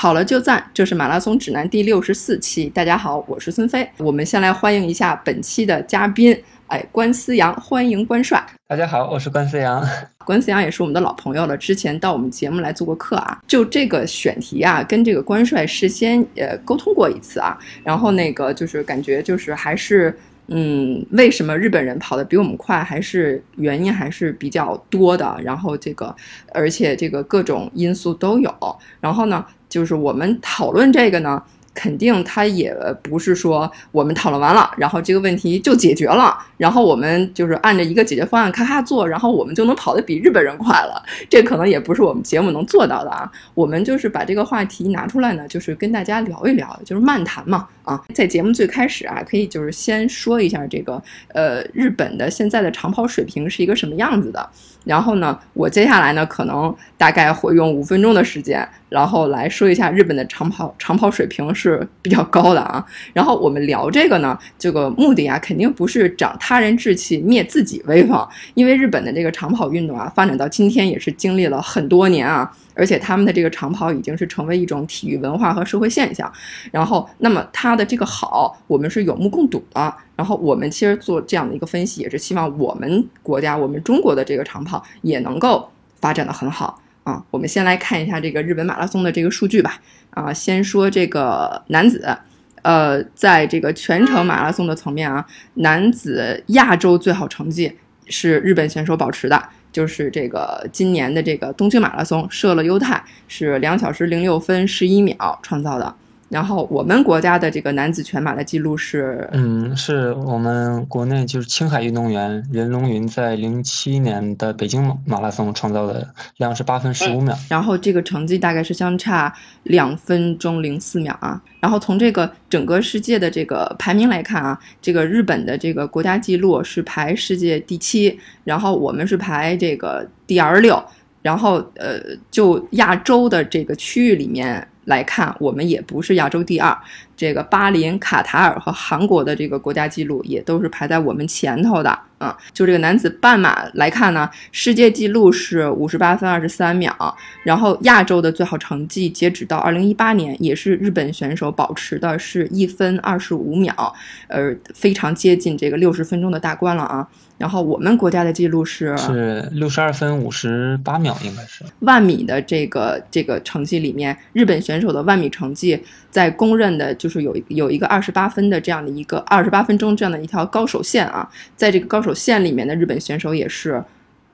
跑了就赞，这是马拉松指南第六十四期。大家好，我是孙飞。我们先来欢迎一下本期的嘉宾，哎，关思阳，欢迎关帅。大家好，我是关思阳。关思阳也是我们的老朋友了，之前到我们节目来做过客啊。就这个选题啊，跟这个关帅事先呃沟通过一次啊，然后那个就是感觉就是还是。嗯，为什么日本人跑得比我们快？还是原因还是比较多的。然后这个，而且这个各种因素都有。然后呢，就是我们讨论这个呢。肯定他也不是说我们讨论完了，然后这个问题就解决了，然后我们就是按照一个解决方案咔咔做，然后我们就能跑得比日本人快了。这可能也不是我们节目能做到的啊。我们就是把这个话题拿出来呢，就是跟大家聊一聊，就是漫谈嘛啊。在节目最开始啊，可以就是先说一下这个呃日本的现在的长跑水平是一个什么样子的。然后呢，我接下来呢可能大概会用五分钟的时间，然后来说一下日本的长跑长跑水平是比较高的啊。然后我们聊这个呢，这个目的啊，肯定不是长他人志气、灭自己威风，因为日本的这个长跑运动啊，发展到今天也是经历了很多年啊。而且他们的这个长跑已经是成为一种体育文化和社会现象，然后，那么它的这个好，我们是有目共睹的。然后我们其实做这样的一个分析，也是希望我们国家、我们中国的这个长跑也能够发展的很好啊。我们先来看一下这个日本马拉松的这个数据吧。啊，先说这个男子，呃，在这个全程马拉松的层面啊，男子亚洲最好成绩是日本选手保持的。就是这个今年的这个东京马拉松，设了优太是两小时零六分十一秒创造的。然后我们国家的这个男子全马的记录是，嗯，是我们国内就是青海运动员任龙云在零七年的北京马拉松创造的量是八分十五秒。然后这个成绩大概是相差两分钟零四秒啊。然后从这个整个世界的这个排名来看啊，这个日本的这个国家纪录是排世界第七，然后我们是排这个第二十六。然后呃，就亚洲的这个区域里面。来看，我们也不是亚洲第二。这个巴林、卡塔尔和韩国的这个国家纪录也都是排在我们前头的啊。就这个男子半马来看呢，世界纪录是五十八分二十三秒，然后亚洲的最好成绩截止到二零一八年也是日本选手保持的是一分二十五秒，呃，非常接近这个六十分钟的大关了啊。然后我们国家的记录是是六十二分五十八秒，应该是万米的这个这个成绩里面，日本选手的万米成绩在公认的就是有有一个二十八分的这样的一个二十八分钟这样的一条高手线啊，在这个高手线里面的日本选手也是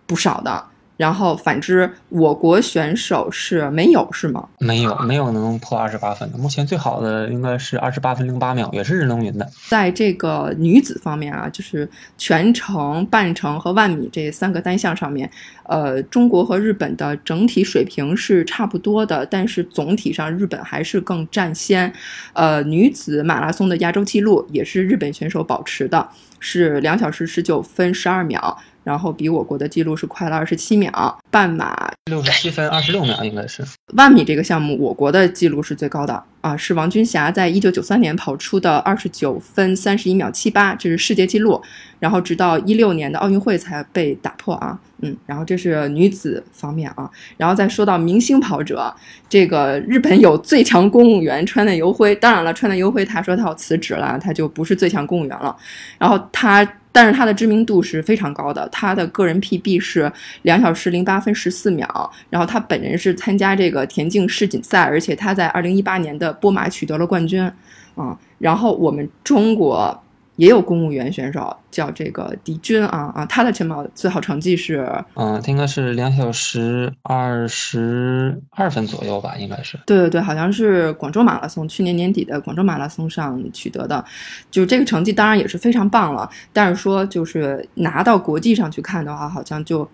不少的。然后反之，我国选手是没有是吗？没有，没有能破二十八分的。目前最好的应该是二十八分零八秒，也是任龙云的。在这个女子方面啊，就是全程、半程和万米这三个单项上面，呃，中国和日本的整体水平是差不多的，但是总体上日本还是更占先。呃，女子马拉松的亚洲纪录也是日本选手保持的，是两小时十九分十二秒。然后比我国的记录是快了二十七秒，半马六十七分二十六秒应该是。万米这个项目，我国的记录是最高的啊，是王军霞在一九九三年跑出的二十九分三十一秒七八，这是世界纪录。然后直到一六年的奥运会才被打破啊，嗯，然后这是女子方面啊，然后再说到明星跑者，这个日本有最强公务员川内游辉，当然了，川内游辉他说他要辞职了，他就不是最强公务员了，然后他。但是他的知名度是非常高的，他的个人 PB 是两小时零八分十四秒，然后他本人是参加这个田径世锦赛，而且他在二零一八年的波马取得了冠军，啊，然后我们中国。也有公务员选手叫这个狄军啊啊，他的晨跑最好成绩是，嗯，他应该是两小时二十二分左右吧，应该是。对对对，好像是广州马拉松，去年年底的广州马拉松上取得的，就这个成绩当然也是非常棒了，但是说就是拿到国际上去看的话，好像就。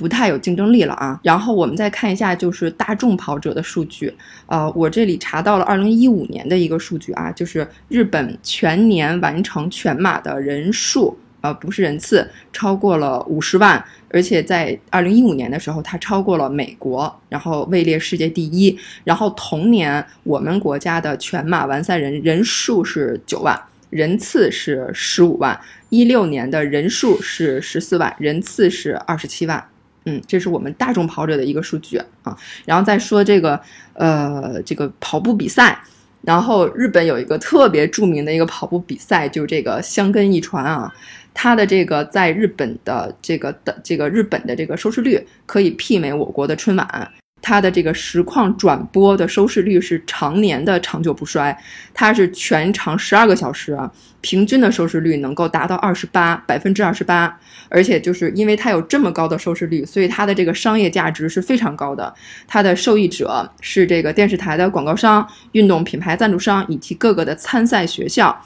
不太有竞争力了啊！然后我们再看一下，就是大众跑者的数据。呃，我这里查到了二零一五年的一个数据啊，就是日本全年完成全马的人数，呃，不是人次，超过了五十万，而且在二零一五年的时候，它超过了美国，然后位列世界第一。然后同年，我们国家的全马完赛人人数是九万，人次是十五万。一六年的人数是十四万，人次是二十七万。嗯，这是我们大众跑者的一个数据啊。然后再说这个呃这个跑步比赛，然后日本有一个特别著名的一个跑步比赛，就是这个香根一传啊，它的这个在日本的这个的这个日本的这个收视率可以媲美我国的春晚。它的这个实况转播的收视率是常年的长久不衰，它是全长十二个小时，平均的收视率能够达到二十八百分之二十八，而且就是因为它有这么高的收视率，所以它的这个商业价值是非常高的。它的受益者是这个电视台的广告商、运动品牌赞助商以及各个的参赛学校。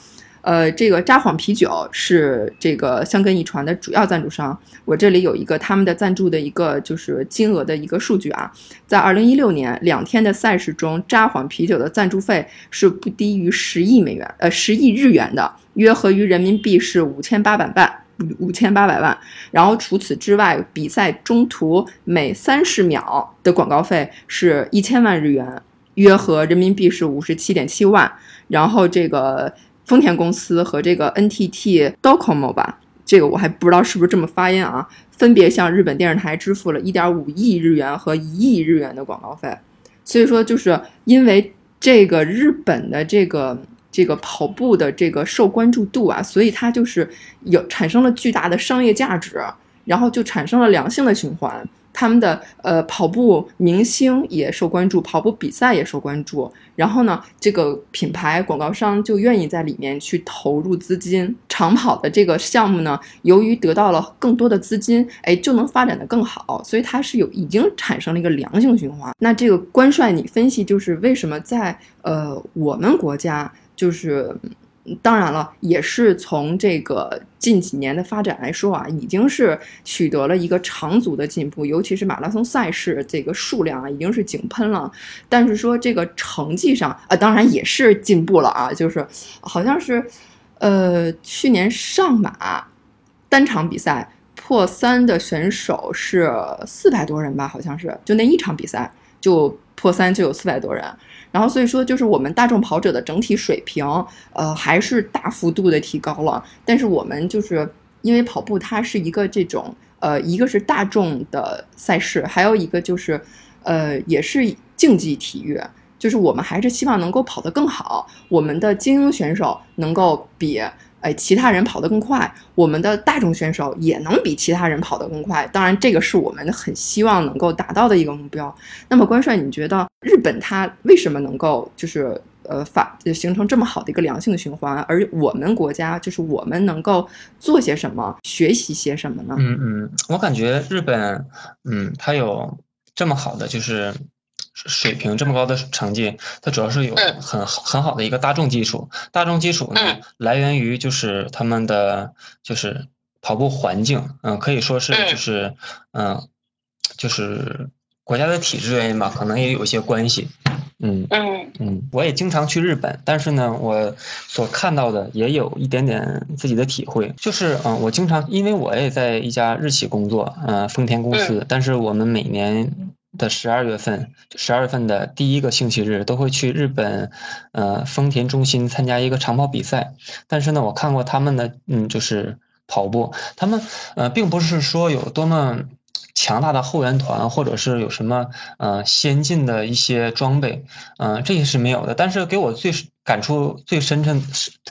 呃，这个札幌啤酒是这个香根一传的主要赞助商。我这里有一个他们的赞助的一个就是金额的一个数据啊，在二零一六年两天的赛事中，札幌啤酒的赞助费是不低于十亿美元，呃，十亿日元的，约合于人民币是五千八百万，五千八百万。然后除此之外，比赛中途每三十秒的广告费是一千万日元，约合人民币是五十七点七万。然后这个。丰田公司和这个 NTT Docomo 吧，这个我还不知道是不是这么发音啊，分别向日本电视台支付了1.5亿日元和一亿日元的广告费。所以说，就是因为这个日本的这个这个跑步的这个受关注度啊，所以它就是有产生了巨大的商业价值，然后就产生了良性的循环。他们的呃跑步明星也受关注，跑步比赛也受关注，然后呢，这个品牌广告商就愿意在里面去投入资金。长跑的这个项目呢，由于得到了更多的资金，哎，就能发展的更好，所以它是有已经产生了一个良性循环。那这个关帅，你分析就是为什么在呃我们国家就是。当然了，也是从这个近几年的发展来说啊，已经是取得了一个长足的进步，尤其是马拉松赛事这个数量啊，已经是井喷了。但是说这个成绩上啊，当然也是进步了啊，就是好像是，呃，去年上马单场比赛破三的选手是四百多人吧，好像是，就那一场比赛就破三就有四百多人。然后所以说，就是我们大众跑者的整体水平，呃，还是大幅度的提高了。但是我们就是因为跑步，它是一个这种，呃，一个是大众的赛事，还有一个就是，呃，也是竞技体育，就是我们还是希望能够跑得更好，我们的精英选手能够比。哎，其他人跑得更快，我们的大众选手也能比其他人跑得更快。当然，这个是我们很希望能够达到的一个目标。那么，关帅，你觉得日本它为什么能够就是呃发形成这么好的一个良性循环，而我们国家就是我们能够做些什么，学习些什么呢？嗯嗯，我感觉日本，嗯，它有这么好的就是。水平这么高的成绩，它主要是有很很好的一个大众基础。大众基础呢，来源于就是他们的就是跑步环境，嗯，可以说是就是嗯，就是国家的体制原因吧，可能也有一些关系。嗯嗯嗯，我也经常去日本，但是呢，我所看到的也有一点点自己的体会，就是嗯，我经常因为我也在一家日企工作，嗯，丰田公司，但是我们每年。的十二月份，十二月份的第一个星期日都会去日本，呃，丰田中心参加一个长跑比赛。但是呢，我看过他们的，嗯，就是跑步，他们呃，并不是说有多么强大的后援团，或者是有什么呃先进的一些装备，嗯，这些是没有的。但是给我最。感触最深沉，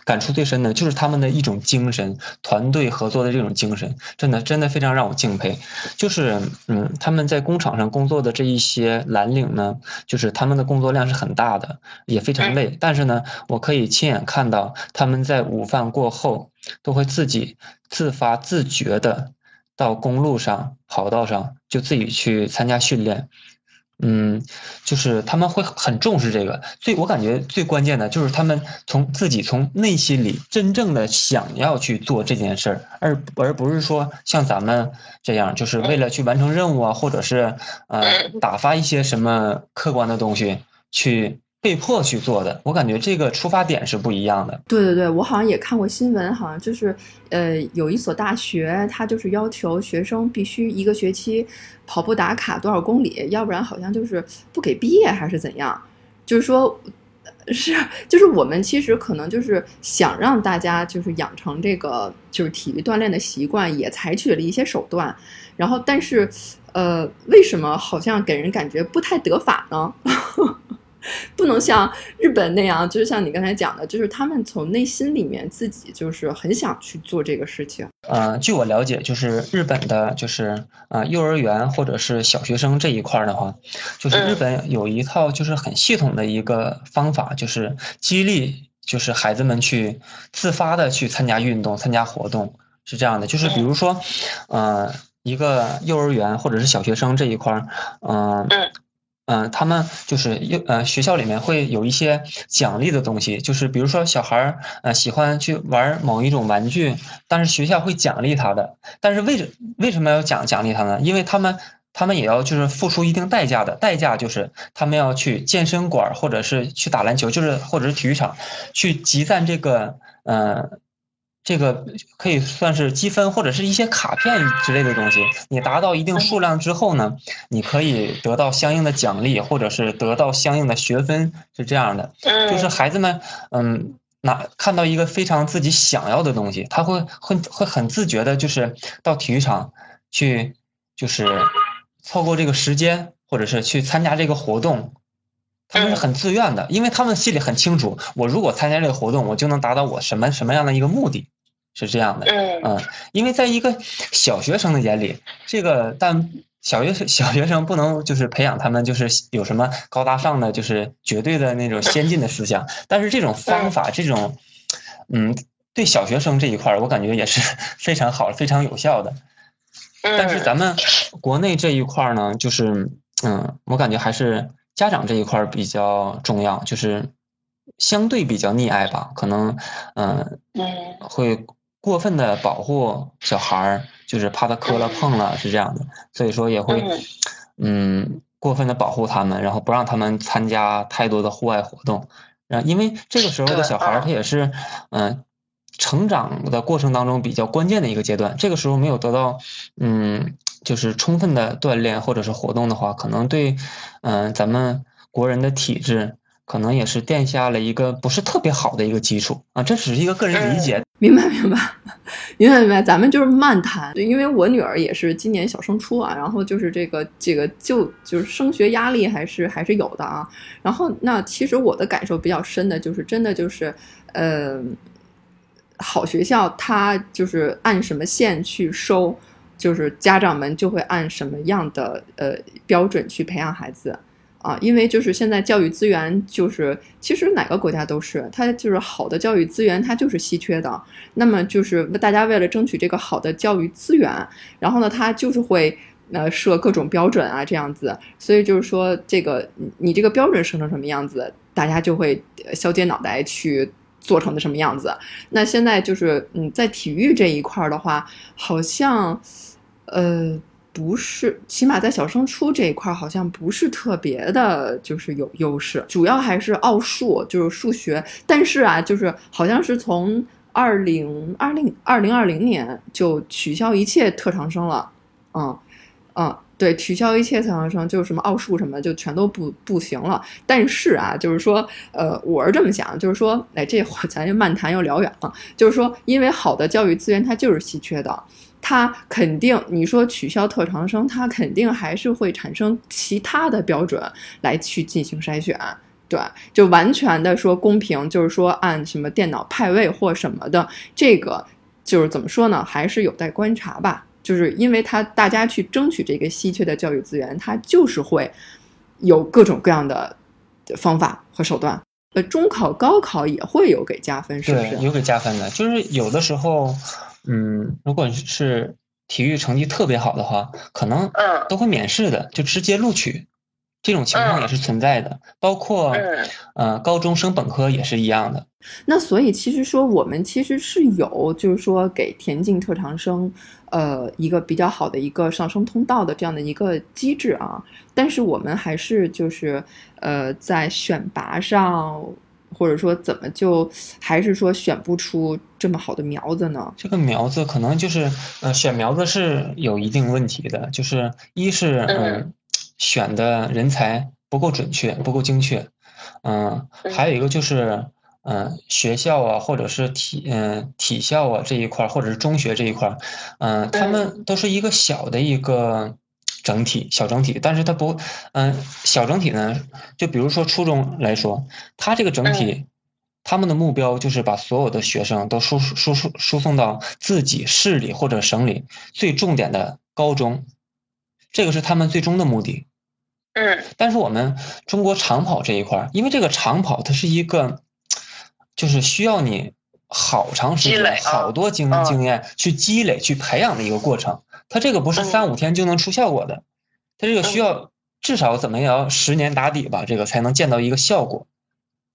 感触最深的就是他们的一种精神，团队合作的这种精神，真的真的非常让我敬佩。就是，嗯，他们在工厂上工作的这一些蓝领呢，就是他们的工作量是很大的，也非常累。但是呢，我可以亲眼看到他们在午饭过后，都会自己自发自觉的到公路上、跑道上，就自己去参加训练。嗯，就是他们会很重视这个，最我感觉最关键的就是他们从自己从内心里真正的想要去做这件事儿，而而不是说像咱们这样，就是为了去完成任务啊，或者是呃打发一些什么客观的东西去。被迫去做的，我感觉这个出发点是不一样的。对对对，我好像也看过新闻，好像就是，呃，有一所大学，它就是要求学生必须一个学期跑步打卡多少公里，要不然好像就是不给毕业还是怎样。就是说，是，就是我们其实可能就是想让大家就是养成这个就是体育锻炼的习惯，也采取了一些手段，然后但是，呃，为什么好像给人感觉不太得法呢？不能像日本那样，就是像你刚才讲的，就是他们从内心里面自己就是很想去做这个事情。呃，据我了解，就是日本的，就是呃幼儿园或者是小学生这一块的话，就是日本有一套就是很系统的一个方法，就是激励就是孩子们去自发的去参加运动、参加活动，是这样的。就是比如说，呃，一个幼儿园或者是小学生这一块儿，嗯。嗯，他们就是又呃学校里面会有一些奖励的东西，就是比如说小孩儿呃喜欢去玩某一种玩具，但是学校会奖励他的。但是为什为什么要奖奖励他呢？因为他们他们也要就是付出一定代价的，代价就是他们要去健身馆或者是去打篮球，就是或者是体育场去集赞这个呃。这个可以算是积分或者是一些卡片之类的东西。你达到一定数量之后呢，你可以得到相应的奖励，或者是得到相应的学分，是这样的。就是孩子们，嗯，拿看到一个非常自己想要的东西，他会会会很自觉的，就是到体育场去，就是凑够这个时间，或者是去参加这个活动。他们是很自愿的，因为他们心里很清楚，我如果参加这个活动，我就能达到我什么什么样的一个目的，是这样的。嗯，因为在一个小学生的眼里，这个但小学小学生不能就是培养他们就是有什么高大上的就是绝对的那种先进的思想，但是这种方法这种，嗯，对小学生这一块儿，我感觉也是 非常好、非常有效的。但是咱们国内这一块儿呢，就是嗯，我感觉还是。家长这一块儿比较重要，就是相对比较溺爱吧，可能嗯会过分的保护小孩儿，就是怕他磕了碰了是这样的，所以说也会嗯。过分的保护他们，然后不让他们参加太多的户外活动，然后因为这个时候的小孩儿他也是嗯成长的过程当中比较关键的一个阶段，这个时候没有得到嗯。就是充分的锻炼或者是活动的话，可能对，嗯，咱们国人的体质可能也是垫下了一个不是特别好的一个基础啊。这只是一个个人理解。明白，明白，明白，明白。咱们就是慢谈，因为我女儿也是今年小升初啊，然后就是这个这个就就是升学压力还是还是有的啊。然后那其实我的感受比较深的就是真的就是，呃，好学校它就是按什么线去收。就是家长们就会按什么样的呃标准去培养孩子啊？因为就是现在教育资源就是其实哪个国家都是，它就是好的教育资源它就是稀缺的。那么就是大家为了争取这个好的教育资源，然后呢，它就是会呃设各种标准啊这样子。所以就是说这个你这个标准设成什么样子，大家就会削尖脑袋去做成的什么样子。那现在就是嗯在体育这一块的话，好像。呃，不是，起码在小升初这一块儿好像不是特别的，就是有优势，主要还是奥数，就是数学。但是啊，就是好像是从二零二零二零二零年就取消一切特长生了，嗯嗯，对，取消一切特长生，就是什么奥数什么就全都不不行了。但是啊，就是说，呃，我是这么想，就是说，哎，这会咱就漫谈又聊远了，就是说，因为好的教育资源它就是稀缺的。他肯定，你说取消特长生，他肯定还是会产生其他的标准来去进行筛选，对，就完全的说公平，就是说按什么电脑派位或什么的，这个就是怎么说呢？还是有待观察吧。就是因为他大家去争取这个稀缺的教育资源，他就是会有各种各样的方法和手段。呃，中考、高考也会有给加分，是不是？有给加分的，就是有的时候。嗯，如果是体育成绩特别好的话，可能都会免试的，就直接录取，这种情况也是存在的。包括呃，高中升本科也是一样的。那所以其实说我们其实是有，就是说给田径特长生，呃，一个比较好的一个上升通道的这样的一个机制啊。但是我们还是就是呃，在选拔上。或者说，怎么就还是说选不出这么好的苗子呢？这个苗子可能就是，呃，选苗子是有一定问题的，就是一是嗯，选的人才不够准确，不够精确，嗯，还有一个就是，嗯，学校啊，或者是体，嗯，体校啊这一块儿，或者是中学这一块儿，嗯，他们都是一个小的一个整体，小整体，但是它不，嗯，小整体呢，就比如说初中来说，它这个整体。他们的目标就是把所有的学生都输输输输送到自己市里或者省里最重点的高中，这个是他们最终的目的。嗯。但是我们中国长跑这一块儿，因为这个长跑它是一个，就是需要你好长时间、好多经经验去积累、去培养的一个过程。它这个不是三五天就能出效果的，它这个需要至少怎么也要十年打底吧，这个才能见到一个效果。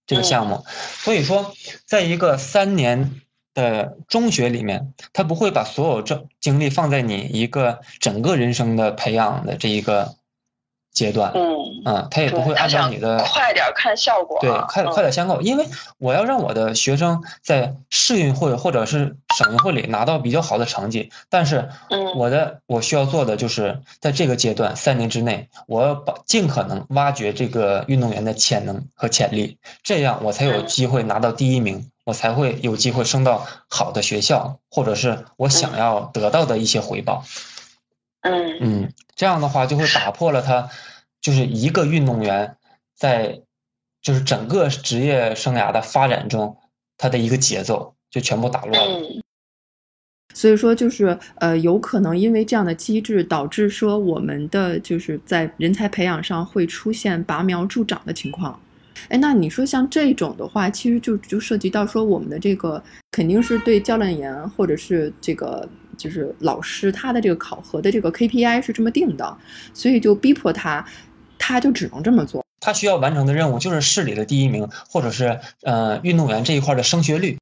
这个项目，所以说，在一个三年的中学里面，他不会把所有这精力放在你一个整个人生的培养的这一个。阶段，嗯，啊，他也不会按照你的快点看效果，对，快快点先够，因为我要让我的学生在市运会或者是省运会里拿到比较好的成绩，但是，我的我需要做的就是在这个阶段三年之内，我要把尽可能挖掘这个运动员的潜能和潜力，这样我才有机会拿到第一名，我才会有机会升到好的学校，或者是我想要得到的一些回报。嗯嗯，这样的话就会打破了他，就是一个运动员在就是整个职业生涯的发展中，他的一个节奏就全部打乱了。所以说，就是呃，有可能因为这样的机制，导致说我们的就是在人才培养上会出现拔苗助长的情况。哎，那你说像这种的话，其实就就涉及到说我们的这个肯定是对教练员或者是这个。就是老师他的这个考核的这个 KPI 是这么定的，所以就逼迫他，他就只能这么做。他需要完成的任务就是市里的第一名，或者是呃运动员这一块的升学率，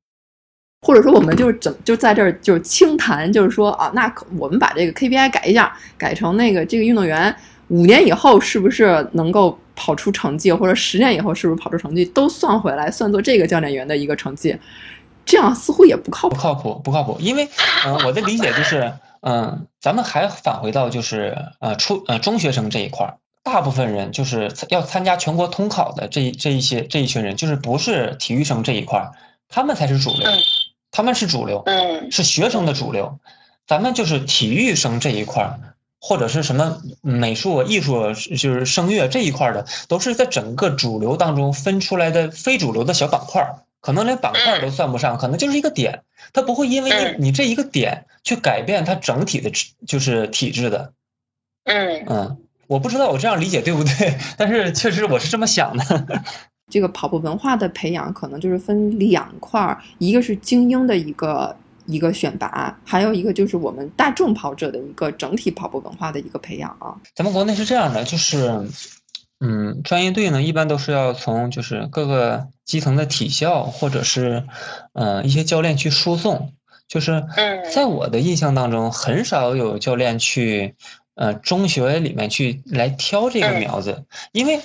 或者说我们就是怎就在这儿就是轻谈，就是说啊，那我们把这个 KPI 改一下，改成那个这个运动员五年以后是不是能够跑出成绩，或者十年以后是不是跑出成绩，都算回来，算作这个教练员的一个成绩。这样似乎也不靠谱，不靠谱，不靠谱。因为，嗯，我的理解就是，嗯，咱们还返回到就是，呃，初呃中学生这一块儿，大部分人就是要参加全国统考的这这一些这一群人，就是不是体育生这一块儿，他们才是主流，他们是主流，嗯，是学生的主流。咱们就是体育生这一块儿，或者是什么美术、艺术，就是声乐这一块的，都是在整个主流当中分出来的非主流的小板块儿。可能连板块都算不上，可能就是一个点，它不会因为你你这一个点去改变它整体的，就是体制的。嗯嗯，我不知道我这样理解对不对，但是确实我是这么想的。这个跑步文化的培养可能就是分两块儿，一个是精英的一个一个选拔，还有一个就是我们大众跑者的一个整体跑步文化的一个培养啊。咱们国内是这样的，就是。嗯，专业队呢，一般都是要从就是各个基层的体校或者是，呃一些教练去输送。就是在我的印象当中，很少有教练去，呃中学里面去来挑这个苗子，因为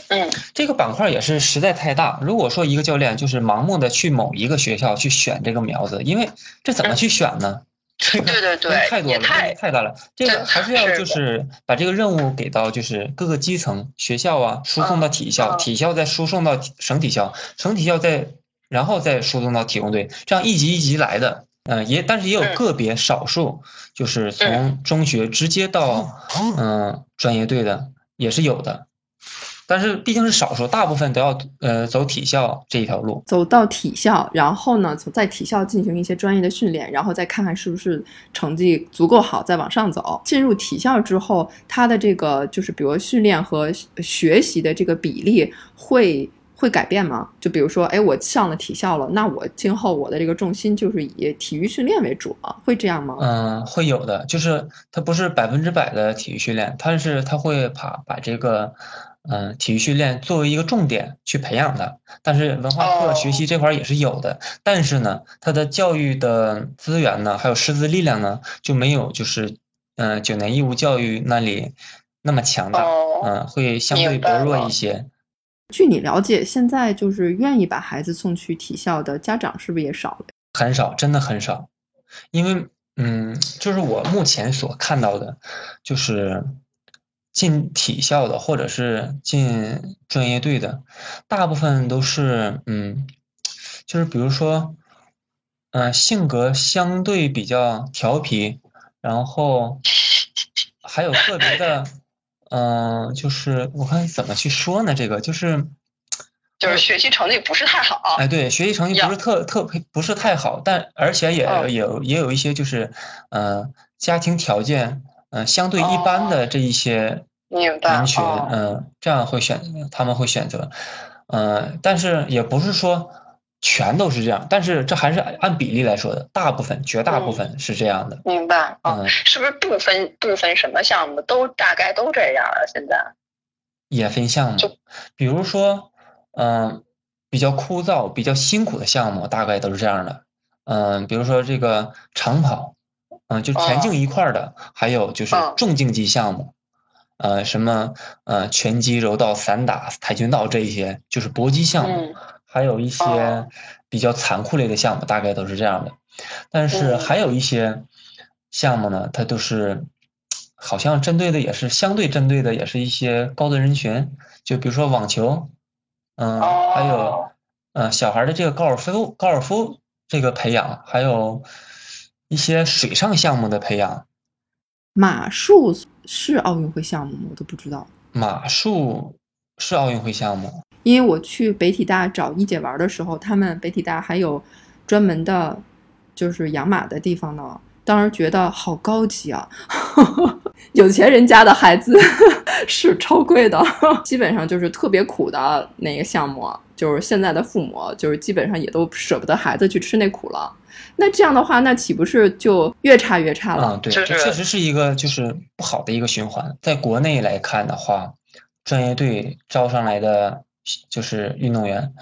这个板块也是实在太大。如果说一个教练就是盲目的去某一个学校去选这个苗子，因为这怎么去选呢？对 对对，太多了，太大了。这个还是要就是把这个任务给到就是各个基层学校啊，输送到体校，体校再输送到省体校，省体校再然后再输送到体工队，这样一级一级来的。嗯，也但是也有个别少数，就是从中学直接到嗯专业队的也是有的。但是毕竟是少数，大部分都要呃走体校这一条路，走到体校，然后呢，从在体校进行一些专业的训练，然后再看看是不是成绩足够好，再往上走。进入体校之后，他的这个就是比如训练和学习的这个比例会会改变吗？就比如说，哎，我上了体校了，那我今后我的这个重心就是以体育训练为主吗，会这样吗？嗯，会有的，就是它不是百分之百的体育训练，它是它会把把这个。嗯，体育训练作为一个重点去培养的，但是文化课学习这块也是有的，但是呢，它的教育的资源呢，还有师资力量呢，就没有就是嗯九年义务教育那里那么强大，嗯，会相对薄弱一些。据你了解，现在就是愿意把孩子送去体校的家长是不是也少了？很少，真的很少，因为嗯，就是我目前所看到的，就是。进体校的或者是进专业队的，大部分都是嗯，就是比如说，嗯，性格相对比较调皮，然后还有个别的，嗯，就是我看怎么去说呢？这个就是就是学习成绩不是太好。哎，对，学习成绩不是特特不是太好，但而且也也也有一些就是嗯，家庭条件。嗯，相对一般的这一些人群，嗯，这样会选，他们会选择，嗯，但是也不是说全都是这样，但是这还是按比例来说的，大部分、绝大部分是这样的。明白，嗯，是不是不分不分什么项目，都大概都这样了？现在也分项目，比如说，嗯，比较枯燥、比较辛苦的项目，大概都是这样的。嗯，比如说这个长跑。嗯，就田径一块儿的，还有就是重竞技项目，呃，什么呃拳击、柔道、散打、跆拳道这一些，就是搏击项目，还有一些比较残酷类的项目，大概都是这样的。但是还有一些项目呢，它都是好像针对的也是相对针对的，也是一些高端人群，就比如说网球，嗯，还有嗯小孩的这个高尔夫高尔夫这个培养，还有。一些水上项目的培养，马术是奥运会项目吗？我都不知道。马术是奥运会项目，因为我去北体大找一姐玩的时候，他们北体大还有专门的，就是养马的地方呢。当时觉得好高级啊，有钱人家的孩子 是超贵的，基本上就是特别苦的那个项目，就是现在的父母就是基本上也都舍不得孩子去吃那苦了。那这样的话，那岂不是就越差越差了？嗯，对，这确实是一个就是不好的一个循环。在国内来看的话，专业队招上来的就是运动员，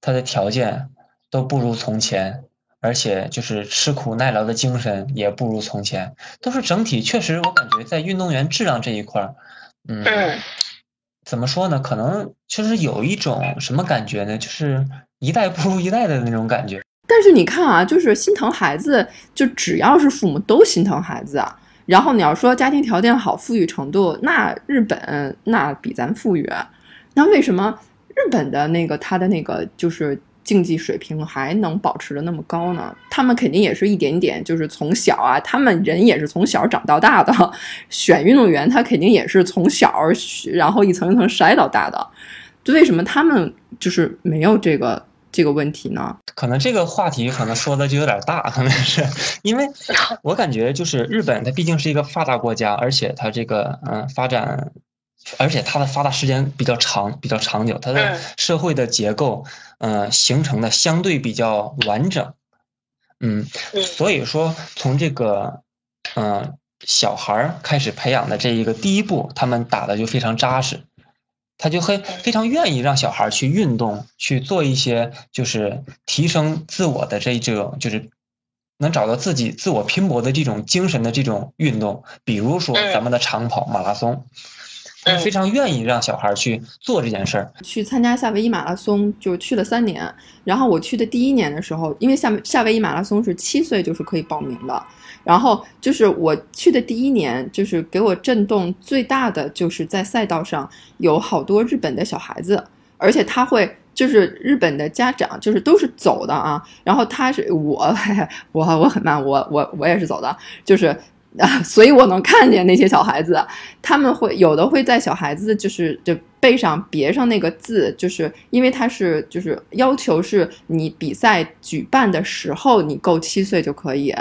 他的条件都不如从前，而且就是吃苦耐劳的精神也不如从前，都是整体确实，我感觉在运动员质量这一块儿，嗯，怎么说呢？可能就是有一种什么感觉呢？就是一代不如一代的那种感觉。但是你看啊，就是心疼孩子，就只要是父母都心疼孩子。然后你要说家庭条件好、富裕程度，那日本那比咱富裕。那为什么日本的那个他的那个就是竞技水平还能保持的那么高呢？他们肯定也是一点点，就是从小啊，他们人也是从小长到大的。选运动员，他肯定也是从小然后一层一层筛到大的。就为什么他们就是没有这个？这个问题呢，可能这个话题可能说的就有点大，可能是因为我感觉就是日本，它毕竟是一个发达国家，而且它这个嗯发展，而且它的发达时间比较长，比较长久，它的社会的结构嗯形成的相对比较完整，嗯，所以说从这个嗯小孩儿开始培养的这一个第一步，他们打的就非常扎实。他就会非常愿意让小孩去运动，去做一些就是提升自我的这这种，就是能找到自己自我拼搏的这种精神的这种运动。比如说咱们的长跑马拉松，他非常愿意让小孩去做这件事儿。去参加夏威夷马拉松就去了三年，然后我去的第一年的时候，因为夏夏威夷马拉松是七岁就是可以报名的。然后就是我去的第一年，就是给我震动最大的，就是在赛道上有好多日本的小孩子，而且他会就是日本的家长，就是都是走的啊。然后他是我，我我很慢，我我我也是走的，就是。啊，所以我能看见那些小孩子，他们会有的会在小孩子就是就背上别上那个字，就是因为他是就是要求是你比赛举办的时候你够七岁就可以，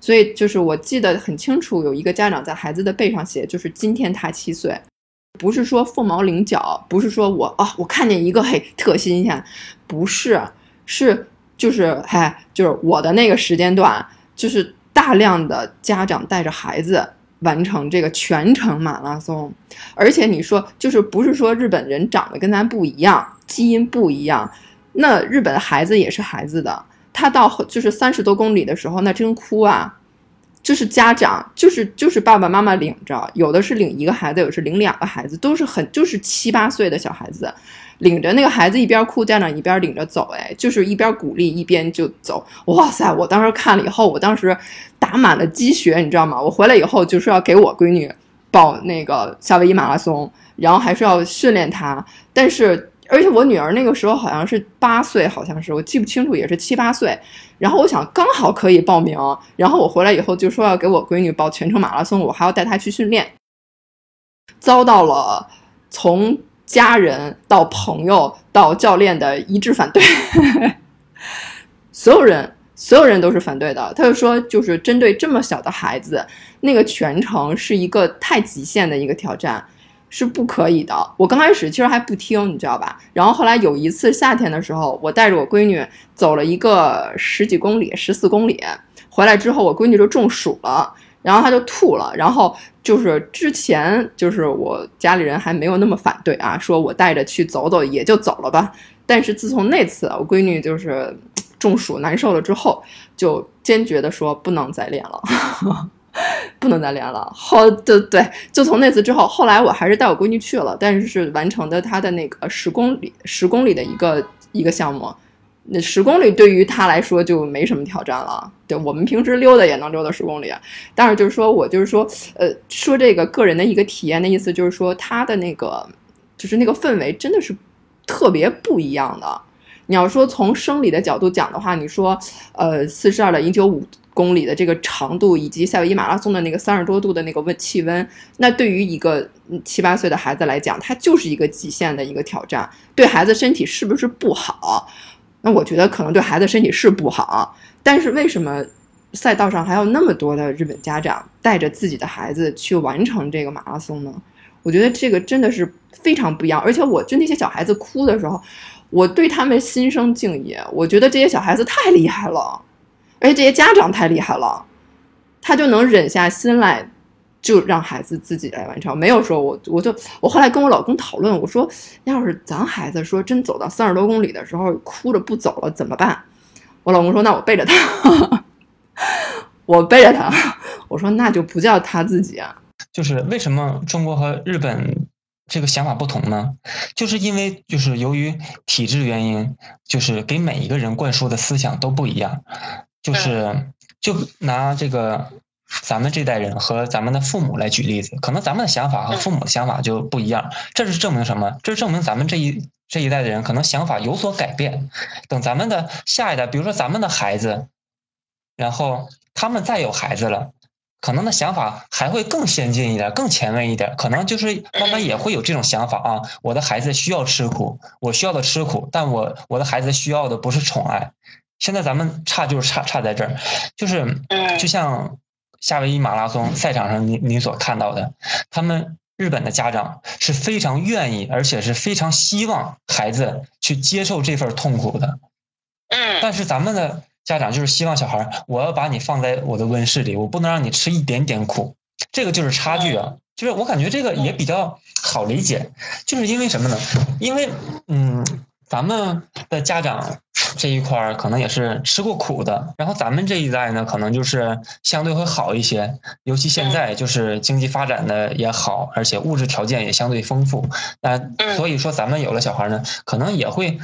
所以就是我记得很清楚，有一个家长在孩子的背上写，就是今天他七岁，不是说凤毛麟角，不是说我啊我看见一个嘿特新鲜，不是，是就是嘿就是我的那个时间段就是。大量的家长带着孩子完成这个全程马拉松，而且你说就是不是说日本人长得跟咱不一样，基因不一样，那日本孩子也是孩子的，他到就是三十多公里的时候，那真哭啊，就是家长就是就是爸爸妈妈领着，有的是领一个孩子，有的是领两个孩子，都是很就是七八岁的小孩子。领着那个孩子一边哭，家长一边领着走，哎，就是一边鼓励一边就走。哇塞！我当时看了以后，我当时打满了鸡血，你知道吗？我回来以后就是要给我闺女报那个夏威夷马拉松，然后还是要训练她。但是，而且我女儿那个时候好像是八岁，好像是我记不清楚，也是七八岁。然后我想刚好可以报名，然后我回来以后就说要给我闺女报全程马拉松，我还要带她去训练，遭到了从家人到朋友到教练的一致反对，所有人所有人都是反对的。他就说，就是针对这么小的孩子，那个全程是一个太极限的一个挑战。是不可以的。我刚开始其实还不听，你知道吧？然后后来有一次夏天的时候，我带着我闺女走了一个十几公里、十四公里，回来之后我闺女就中暑了，然后她就吐了。然后就是之前就是我家里人还没有那么反对啊，说我带着去走走也就走了吧。但是自从那次我闺女就是中暑难受了之后，就坚决的说不能再练了。不能再练了。好，对对，就从那次之后，后来我还是带我闺女去了，但是是完成的她的那个十公里、十公里的一个一个项目。那十公里对于他来说就没什么挑战了。对我们平时溜达也能溜达十公里，但是就是说我就是说，呃，说这个个人的一个体验的意思，就是说他的那个就是那个氛围真的是特别不一样的。你要说从生理的角度讲的话，你说，呃，四十二点一九五。公里的这个长度，以及夏威夷马拉松的那个三十多度的那个温气温，那对于一个七八岁的孩子来讲，它就是一个极限的一个挑战。对孩子身体是不是不好？那我觉得可能对孩子身体是不好。但是为什么赛道上还有那么多的日本家长带着自己的孩子去完成这个马拉松呢？我觉得这个真的是非常不一样。而且我就那些小孩子哭的时候，我对他们心生敬意。我觉得这些小孩子太厉害了。而且这些家长太厉害了，他就能忍下心来，就让孩子自己来完成，没有说我我就我后来跟我老公讨论，我说要是咱孩子说真走到三十多公里的时候哭着不走了怎么办？我老公说那我背着他，我背着他，我说那就不叫他自己啊。就是为什么中国和日本这个想法不同呢？就是因为就是由于体制原因，就是给每一个人灌输的思想都不一样。就是，就拿这个咱们这代人和咱们的父母来举例子，可能咱们的想法和父母的想法就不一样。这是证明什么？这是证明咱们这一这一代的人可能想法有所改变。等咱们的下一代，比如说咱们的孩子，然后他们再有孩子了，可能的想法还会更先进一点，更前卫一点。可能就是慢慢也会有这种想法啊，我的孩子需要吃苦，我需要的吃苦，但我我的孩子需要的不是宠爱。现在咱们差就是差差在这儿，就是就像夏威夷马拉松赛场上你你所看到的，他们日本的家长是非常愿意，而且是非常希望孩子去接受这份痛苦的。嗯。但是咱们的家长就是希望小孩，我要把你放在我的温室里，我不能让你吃一点点苦，这个就是差距啊。就是我感觉这个也比较好理解，就是因为什么呢？因为嗯。咱们的家长这一块儿可能也是吃过苦的，然后咱们这一代呢，可能就是相对会好一些，尤其现在就是经济发展的也好，而且物质条件也相对丰富，那所以说咱们有了小孩呢，可能也会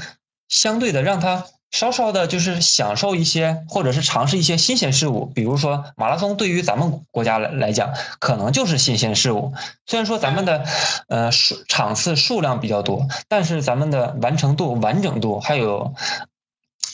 相对的让他。稍稍的，就是享受一些，或者是尝试一些新鲜事物。比如说马拉松，对于咱们国家来来讲，可能就是新鲜事物。虽然说咱们的呃数场次数量比较多，但是咱们的完成度、完整度，还有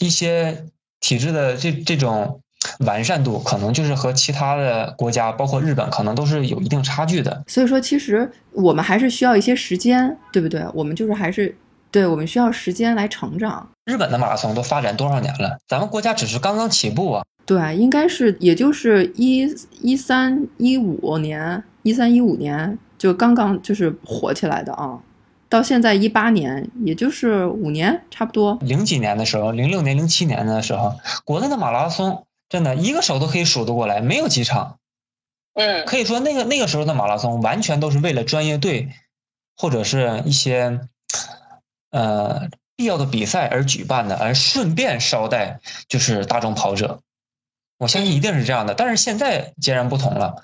一些体制的这这种完善度，可能就是和其他的国家，包括日本，可能都是有一定差距的。所以说，其实我们还是需要一些时间，对不对？我们就是还是。对我们需要时间来成长。日本的马拉松都发展多少年了？咱们国家只是刚刚起步啊。对，应该是也就是一一三一五年，一三一五年就刚刚就是火起来的啊。到现在一八年，也就是五年差不多。零几年的时候，零六年、零七年的时候，国内的马拉松真的一个手都可以数得过来，没有几场。嗯，可以说那个那个时候的马拉松完全都是为了专业队或者是一些。呃，必要的比赛而举办的，而顺便捎带就是大众跑者，我相信一定是这样的。但是现在截然不同了，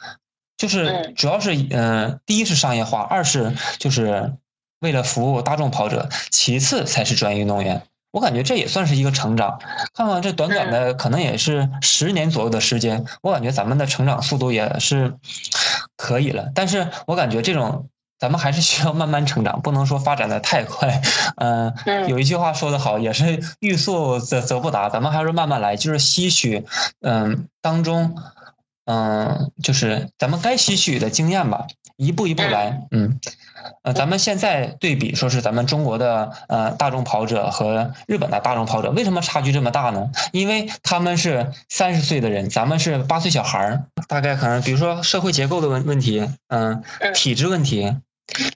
就是主要是嗯，第一是商业化，二是就是为了服务大众跑者，其次才是专业运动员。我感觉这也算是一个成长。看看这短短的可能也是十年左右的时间，我感觉咱们的成长速度也是可以了。但是我感觉这种咱们还是需要慢慢成长，不能说发展的太快。嗯，有一句话说得好，也是欲速则则不达，咱们还是慢慢来，就是吸取嗯当中嗯就是咱们该吸取的经验吧，一步一步来。嗯。呃，咱们现在对比说是咱们中国的呃大众跑者和日本的大众跑者，为什么差距这么大呢？因为他们是三十岁的人，咱们是八岁小孩儿，大概可能比如说社会结构的问问题，嗯，体质问题，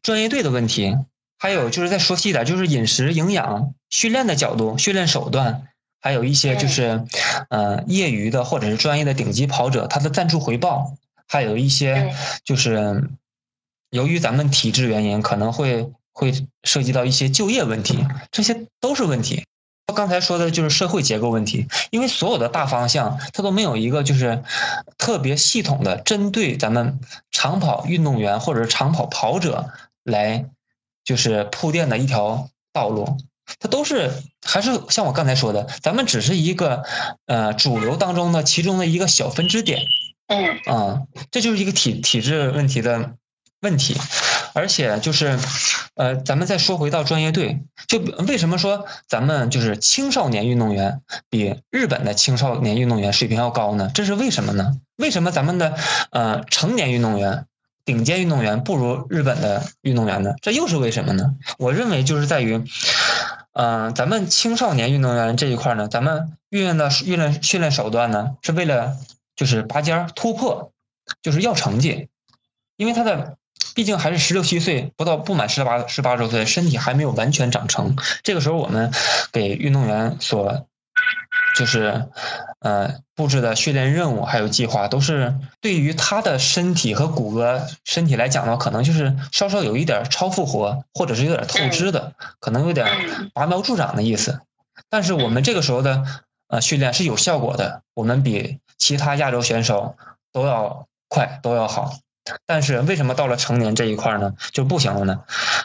专业队的问题，还有就是再说细点，就是饮食营养、训练的角度、训练手段，还有一些就是呃业余的或者是专业的顶级跑者，他的赞助回报，还有一些就是。由于咱们体制原因，可能会会涉及到一些就业问题，这些都是问题。刚才说的就是社会结构问题，因为所有的大方向它都没有一个就是特别系统的针对咱们长跑运动员或者是长跑跑者来就是铺垫的一条道路，它都是还是像我刚才说的，咱们只是一个呃主流当中的其中的一个小分支点。嗯啊，这就是一个体体制问题的。问题，而且就是，呃，咱们再说回到专业队，就为什么说咱们就是青少年运动员比日本的青少年运动员水平要高呢？这是为什么呢？为什么咱们的呃成年运动员、顶尖运动员不如日本的运动员呢？这又是为什么呢？我认为就是在于，嗯，咱们青少年运动员这一块呢，咱们运用的训练训练手段呢，是为了就是拔尖儿突破，就是要成绩，因为他的。毕竟还是十六七岁，不到不满十八十八周岁，身体还没有完全长成。这个时候，我们给运动员所就是呃布置的训练任务还有计划，都是对于他的身体和骨骼身体来讲的话，可能就是稍稍有一点超负荷，或者是有点透支的，可能有点拔苗助长的意思。但是我们这个时候的呃训练是有效果的，我们比其他亚洲选手都要快，都要好。但是为什么到了成年这一块呢就不行了呢？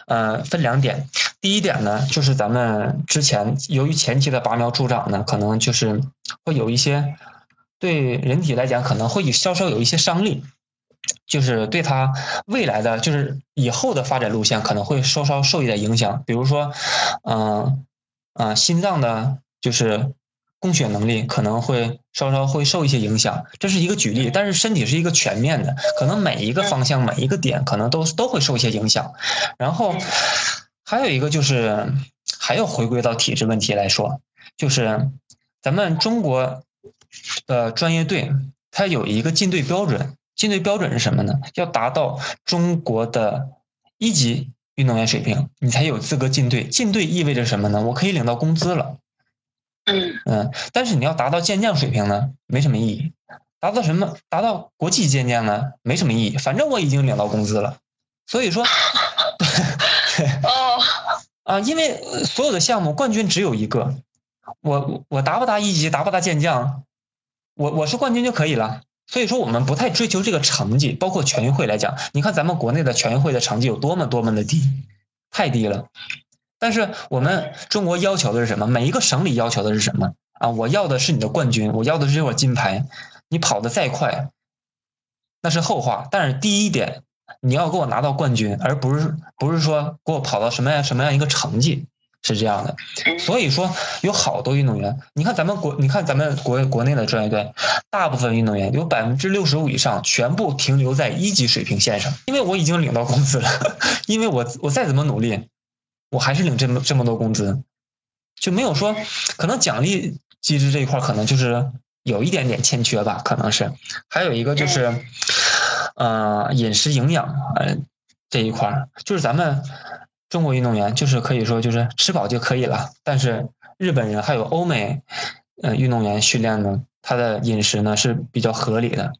呃，分两点。第一点呢，就是咱们之前由于前期的拔苗助长呢，可能就是会有一些对人体来讲可能会稍稍有一些伤力，就是对他未来的就是以后的发展路线可能会稍稍受一点影响。比如说，嗯嗯，心脏的就是。供血能力可能会稍稍会受一些影响，这是一个举例。但是身体是一个全面的，可能每一个方向、每一个点可能都都会受一些影响。然后还有一个就是，还要回归到体质问题来说，就是咱们中国的专业队，它有一个进队标准。进队标准是什么呢？要达到中国的一级运动员水平，你才有资格进队。进队意味着什么呢？我可以领到工资了。嗯但是你要达到健将水平呢，没什么意义；达到什么？达到国际健将呢，没什么意义。反正我已经领到工资了，所以说 哦，啊，因为所有的项目冠军只有一个，我我达不达一级，达不达健将，我我是冠军就可以了。所以说，我们不太追求这个成绩，包括全运会来讲，你看咱们国内的全运会的成绩有多么多么的低，太低了。但是我们中国要求的是什么？每一个省里要求的是什么啊？我要的是你的冠军，我要的是这块金牌。你跑得再快，那是后话。但是第一点，你要给我拿到冠军，而不是不是说给我跑到什么样什么样一个成绩，是这样的。所以说，有好多运动员，你看咱们国，你看咱们国国内的专业队，大部分运动员有百分之六十五以上全部停留在一级水平线上。因为我已经领到工资了，因为我我再怎么努力。我还是领这么这么多工资，就没有说可能奖励机制这一块可能就是有一点点欠缺吧，可能是还有一个就是，呃，饮食营养呃这一块就是咱们中国运动员就是可以说就是吃饱就可以了，但是日本人还有欧美呃运动员训练呢，他的饮食呢是比较合理的。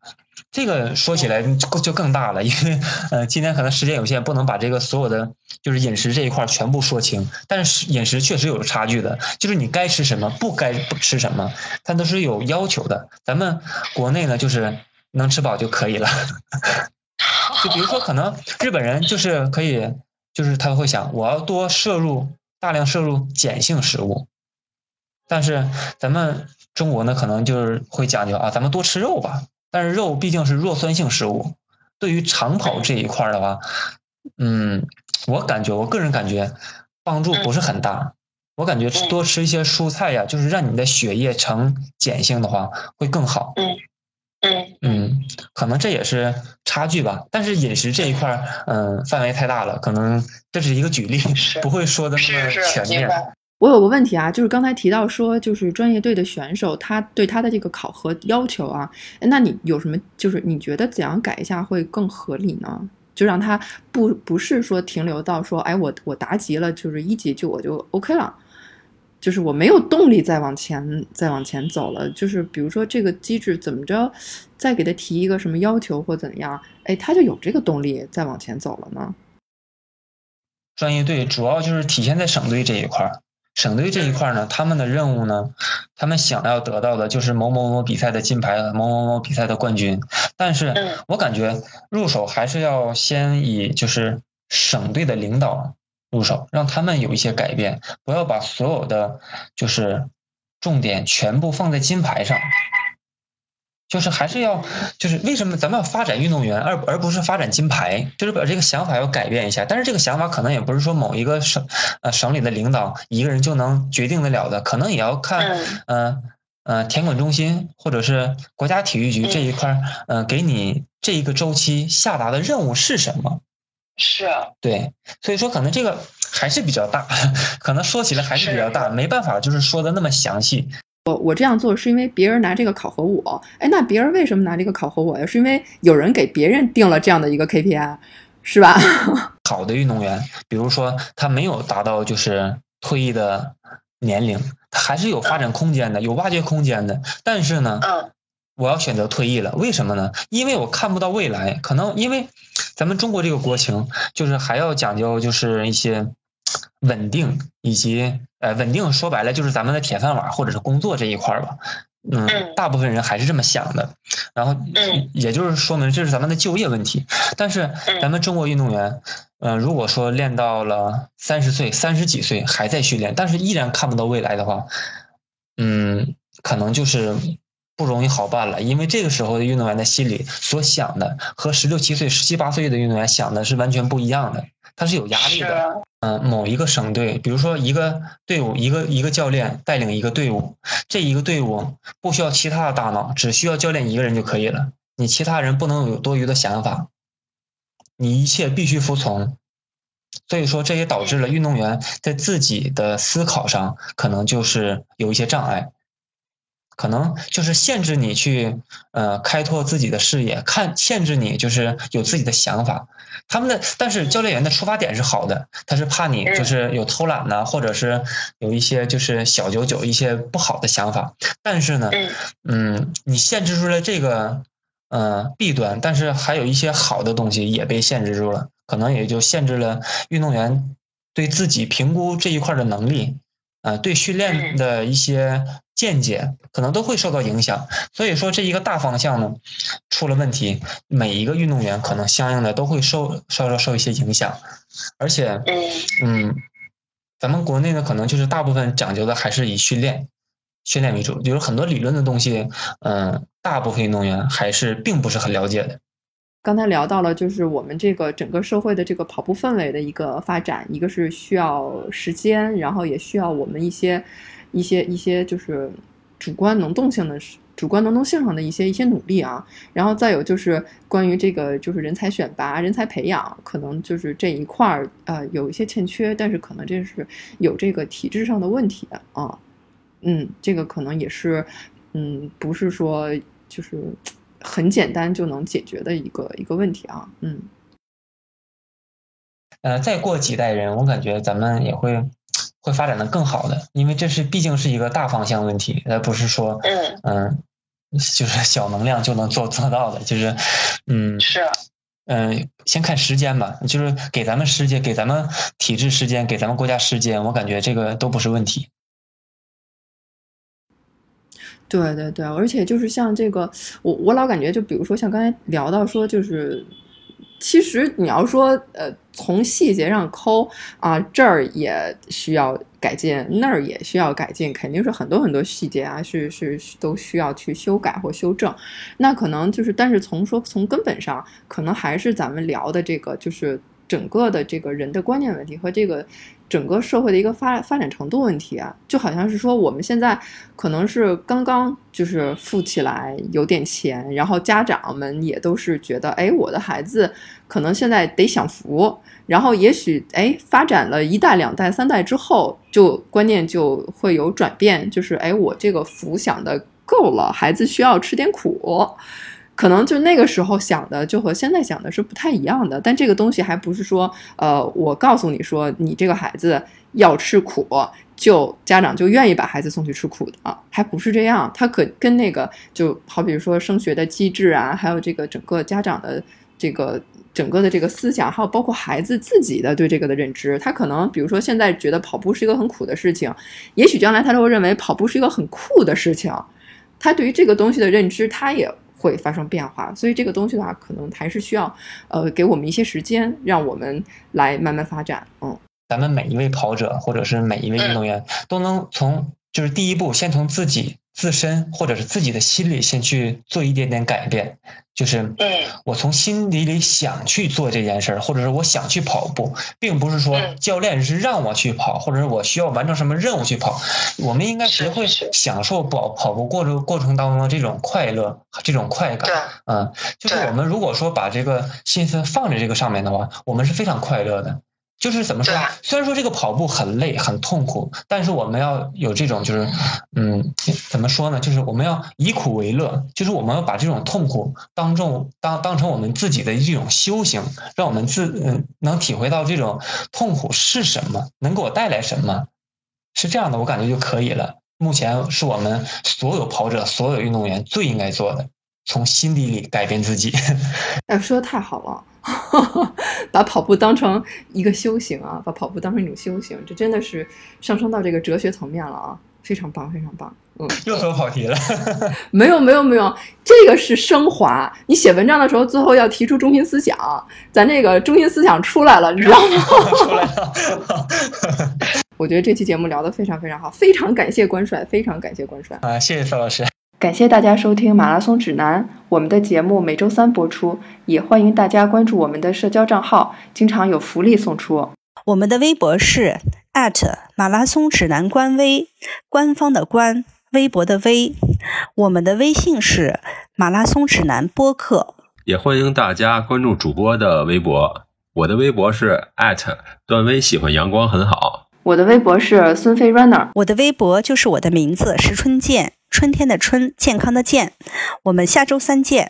这个说起来就就更大了，因为呃，今天可能时间有限，不能把这个所有的就是饮食这一块全部说清。但是饮食确实有差距的，就是你该吃什么，不该不吃什么，它都是有要求的。咱们国内呢，就是能吃饱就可以了。就比如说，可能日本人就是可以，就是他会想，我要多摄入大量摄入碱性食物。但是咱们中国呢，可能就是会讲究啊，咱们多吃肉吧。但是肉毕竟是弱酸性食物，对于长跑这一块的话，嗯，我感觉我个人感觉帮助不是很大。我感觉多吃一些蔬菜呀，就是让你的血液呈碱性的话会更好。嗯嗯嗯，可能这也是差距吧。但是饮食这一块，嗯，范围太大了，可能这是一个举例，不会说的那么全面。我有个问题啊，就是刚才提到说，就是专业队的选手，他对他的这个考核要求啊，那你有什么？就是你觉得怎样改一下会更合理呢？就让他不不是说停留到说，哎，我我答级了，就是一级就我就 OK 了，就是我没有动力再往前再往前走了。就是比如说这个机制怎么着，再给他提一个什么要求或怎样，哎，他就有这个动力再往前走了呢？专业队主要就是体现在省队这一块儿。省队这一块呢，他们的任务呢，他们想要得到的就是某某某比赛的金牌，某某某比赛的冠军。但是我感觉入手还是要先以就是省队的领导入手，让他们有一些改变，不要把所有的就是重点全部放在金牌上。就是还是要，就是为什么咱们要发展运动员，而而不是发展金牌？就是把这个想法要改变一下。但是这个想法可能也不是说某一个省，呃，省里的领导一个人就能决定得了的，可能也要看，嗯，呃，田管中心或者是国家体育局这一块，呃，给你这一个周期下达的任务是什么？是啊，对，所以说可能这个还是比较大，可能说起来还是比较大，没办法，就是说的那么详细。我我这样做是因为别人拿这个考核我，哎，那别人为什么拿这个考核我呀？是因为有人给别人定了这样的一个 KPI，是吧？好的运动员，比如说他没有达到就是退役的年龄，他还是有发展空间的，有挖掘空间的。但是呢，我要选择退役了，为什么呢？因为我看不到未来，可能因为咱们中国这个国情，就是还要讲究就是一些。稳定以及呃稳定说白了就是咱们的铁饭碗或者是工作这一块儿吧，嗯，大部分人还是这么想的，然后也就是说明这是咱们的就业问题。但是咱们中国运动员，嗯，如果说练到了三十岁、三十几岁还在训练，但是依然看不到未来的话，嗯，可能就是不容易好办了。因为这个时候的运动员的心里所想的和十六七岁、十七八岁的运动员想的是完全不一样的。他是有压力的，嗯，某一个省队，比如说一个队伍，一个一个教练带领一个队伍，这一个队伍不需要其他的大脑，只需要教练一个人就可以了。你其他人不能有多余的想法，你一切必须服从。所以说，这也导致了运动员在自己的思考上可能就是有一些障碍。可能就是限制你去，呃，开拓自己的视野，看限制你就是有自己的想法。他们的但是教练员的出发点是好的，他是怕你就是有偷懒呢，或者是有一些就是小九九一些不好的想法。但是呢，嗯，你限制住了这个，呃，弊端，但是还有一些好的东西也被限制住了，可能也就限制了运动员对自己评估这一块的能力，啊，对训练的一些。见解可能都会受到影响，所以说这一个大方向呢出了问题，每一个运动员可能相应的都会受稍稍受一些影响，而且，嗯，咱们国内呢可能就是大部分讲究的还是以训练，训练为主，就是很多理论的东西，嗯，大部分运动员还是并不是很了解的。刚才聊到了就是我们这个整个社会的这个跑步氛围的一个发展，一个是需要时间，然后也需要我们一些。一些一些就是主观能动性的、主观能动性上的一些一些努力啊，然后再有就是关于这个就是人才选拔、人才培养，可能就是这一块儿呃有一些欠缺，但是可能这是有这个体制上的问题的啊，嗯，这个可能也是嗯不是说就是很简单就能解决的一个一个问题啊，嗯，呃，再过几代人，我感觉咱们也会。会发展的更好的，因为这是毕竟是一个大方向问题，而不是说，嗯嗯，就是小能量就能做做到的，就是，嗯是，嗯，先看时间吧，就是给咱们时间，给咱们体制时间，给咱们国家时间，我感觉这个都不是问题。对对对，而且就是像这个，我我老感觉，就比如说像刚才聊到说，就是。其实你要说，呃，从细节上抠啊，这儿也需要改进，那儿也需要改进，肯定是很多很多细节啊，是是都需要去修改或修正。那可能就是，但是从说从根本上，可能还是咱们聊的这个，就是整个的这个人的观念问题和这个。整个社会的一个发发展程度问题啊，就好像是说我们现在可能是刚刚就是富起来有点钱，然后家长们也都是觉得，哎，我的孩子可能现在得享福，然后也许哎发展了一代两代三代之后，就观念就会有转变，就是哎我这个福享的够了，孩子需要吃点苦。可能就那个时候想的，就和现在想的是不太一样的。但这个东西还不是说，呃，我告诉你说，你这个孩子要吃苦，就家长就愿意把孩子送去吃苦的，还不是这样。他可跟那个就好比如说升学的机制啊，还有这个整个家长的这个整个的这个思想，还有包括孩子自己的对这个的认知，他可能比如说现在觉得跑步是一个很苦的事情，也许将来他都会认为跑步是一个很酷的事情。他对于这个东西的认知，他也。会发生变化，所以这个东西的话，可能还是需要，呃，给我们一些时间，让我们来慢慢发展。嗯，咱们每一位跑者或者是每一位运动员，都能从就是第一步，先从自己。自身或者是自己的心里先去做一点点改变，就是我从心底里想去做这件事儿，或者是我想去跑步，并不是说教练是让我去跑，或者是我需要完成什么任务去跑。我们应该学会享受跑跑步过程过程当中的这种快乐、这种快感。嗯，就是我们如果说把这个心思放在这个上面的话，我们是非常快乐的。就是怎么说？虽然说这个跑步很累、很痛苦，但是我们要有这种，就是，嗯，怎么说呢？就是我们要以苦为乐，就是我们要把这种痛苦当众当当成我们自己的一种修行，让我们自嗯能体会到这种痛苦是什么，能给我带来什么，是这样的，我感觉就可以了。目前是我们所有跑者、所有运动员最应该做的，从心底里改变自己。哎，说的太好了。把跑步当成一个修行啊，把跑步当成一种修行，这真的是上升到这个哲学层面了啊，非常棒，非常棒。嗯，又说跑题了。没有，没有，没有，这个是升华。你写文章的时候，最后要提出中心思想，咱这个中心思想出来了，你知道吗？出来了。我觉得这期节目聊得非常非常好，非常感谢关帅，非常感谢关帅。啊，谢谢邵老师。感谢大家收听《马拉松指南》，我们的节目每周三播出，也欢迎大家关注我们的社交账号，经常有福利送出。我们的微博是马拉松指南官微，官方的官，微博的微。我们的微信是马拉松指南播客，也欢迎大家关注主播的微博。我的微博是段威，喜欢阳光很好。我的微博是孙飞 runner，我的微博就是我的名字石春健。春天的春，健康的健，我们下周三见。